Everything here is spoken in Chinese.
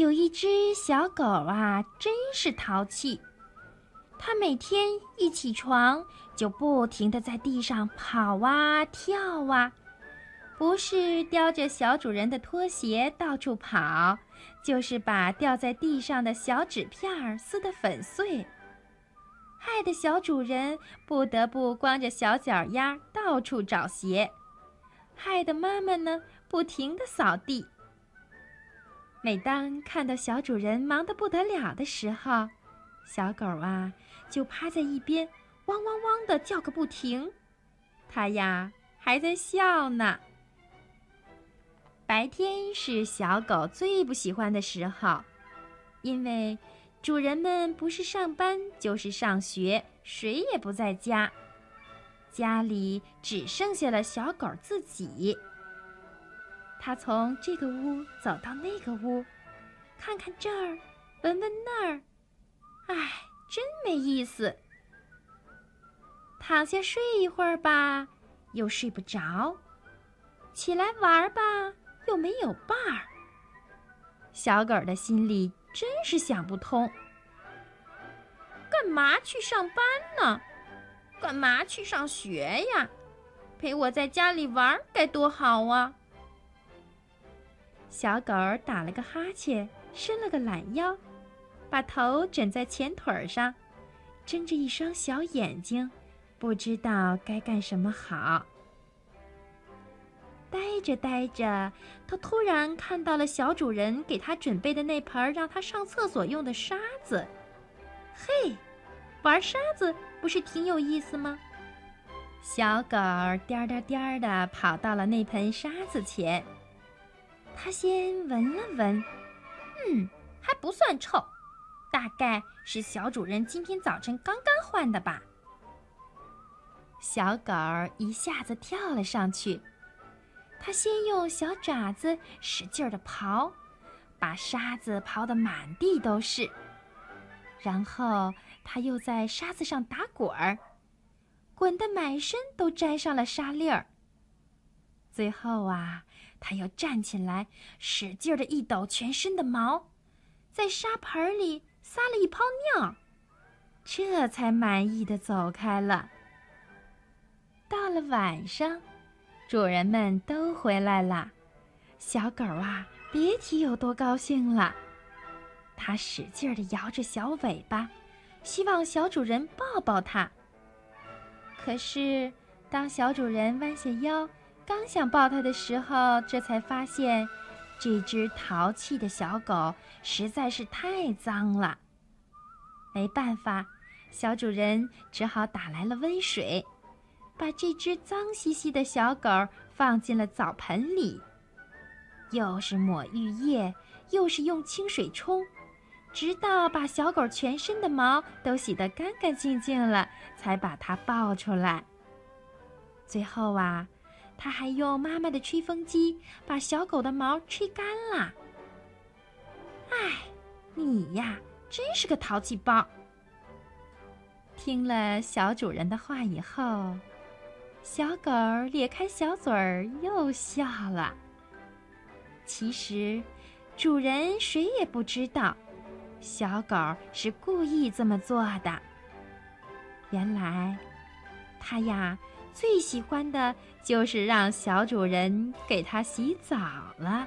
有一只小狗啊，真是淘气。它每天一起床就不停地在地上跑啊跳啊，不是叼着小主人的拖鞋到处跑，就是把掉在地上的小纸片儿撕得粉碎，害得小主人不得不光着小脚丫到处找鞋，害得妈妈呢不停地扫地。每当看到小主人忙得不得了的时候，小狗啊就趴在一边，汪汪汪的叫个不停。它呀还在笑呢。白天是小狗最不喜欢的时候，因为主人们不是上班就是上学，谁也不在家，家里只剩下了小狗自己。他从这个屋走到那个屋，看看这儿，闻闻那儿，唉，真没意思。躺下睡一会儿吧，又睡不着；起来玩吧，又没有伴儿。小狗的心里真是想不通：干嘛去上班呢？干嘛去上学呀？陪我在家里玩该多好啊！小狗打了个哈欠，伸了个懒腰，把头枕在前腿上，睁着一双小眼睛，不知道该干什么好。呆着呆着，它突然看到了小主人给它准备的那盆让它上厕所用的沙子。嘿，玩沙子不是挺有意思吗？小狗颠颠颠的跑到了那盆沙子前。他先闻了闻，嗯，还不算臭，大概是小主人今天早晨刚刚换的吧。小狗儿一下子跳了上去，它先用小爪子使劲儿的刨，把沙子刨得满地都是，然后它又在沙子上打滚儿，滚得满身都沾上了沙粒儿。最后啊。他又站起来，使劲的一抖全身的毛，在沙盆里撒了一泡尿，这才满意的走开了。到了晚上，主人们都回来了，小狗啊，别提有多高兴了。它使劲的摇着小尾巴，希望小主人抱抱它。可是，当小主人弯下腰，刚想抱它的时候，这才发现，这只淘气的小狗实在是太脏了。没办法，小主人只好打来了温水，把这只脏兮兮的小狗放进了澡盆里，又是抹浴液，又是用清水冲，直到把小狗全身的毛都洗得干干净净了，才把它抱出来。最后啊。他还用妈妈的吹风机把小狗的毛吹干了。哎，你呀，真是个淘气包！听了小主人的话以后，小狗咧开小嘴儿又笑了。其实，主人谁也不知道，小狗是故意这么做的。原来，它呀。最喜欢的就是让小主人给它洗澡了。